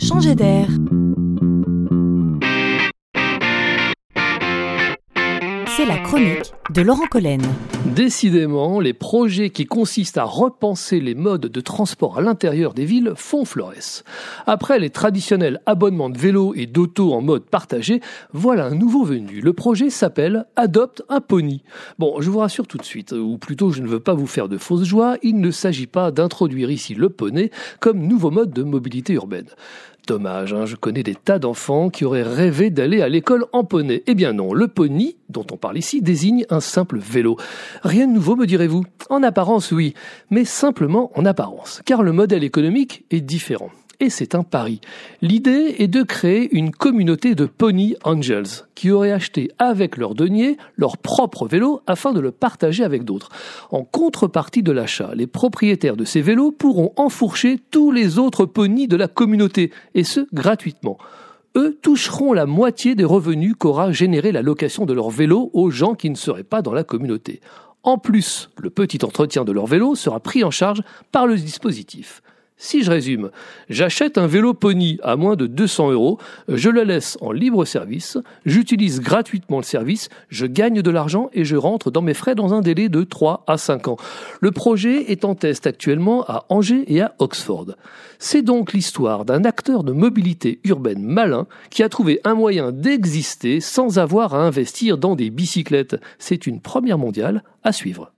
changer d'air. C'est la chronique de Laurent Collen. Décidément, les projets qui consistent à repenser les modes de transport à l'intérieur des villes font florès. Après les traditionnels abonnements de vélo et d'auto en mode partagé, voilà un nouveau venu. Le projet s'appelle Adopte un pony. Bon, je vous rassure tout de suite, ou plutôt je ne veux pas vous faire de fausses joies, il ne s'agit pas d'introduire ici le poney comme nouveau mode de mobilité urbaine. Dommage, hein, je connais des tas d'enfants qui auraient rêvé d'aller à l'école en poney. Eh bien non, le pony, dont on parle ici, désigne un simple vélo. Rien de nouveau, me direz-vous? En apparence, oui, mais simplement en apparence, car le modèle économique est différent et c'est un pari. L'idée est de créer une communauté de Pony Angels qui auraient acheté avec leur denier leur propre vélo afin de le partager avec d'autres. En contrepartie de l'achat, les propriétaires de ces vélos pourront enfourcher tous les autres ponies de la communauté, et ce gratuitement eux toucheront la moitié des revenus qu'aura généré la location de leur vélo aux gens qui ne seraient pas dans la communauté. En plus, le petit entretien de leur vélo sera pris en charge par le dispositif. Si je résume, j'achète un vélo pony à moins de 200 euros, je le laisse en libre service, j'utilise gratuitement le service, je gagne de l'argent et je rentre dans mes frais dans un délai de 3 à 5 ans. Le projet est en test actuellement à Angers et à Oxford. C'est donc l'histoire d'un acteur de mobilité urbaine malin qui a trouvé un moyen d'exister sans avoir à investir dans des bicyclettes. C'est une première mondiale à suivre.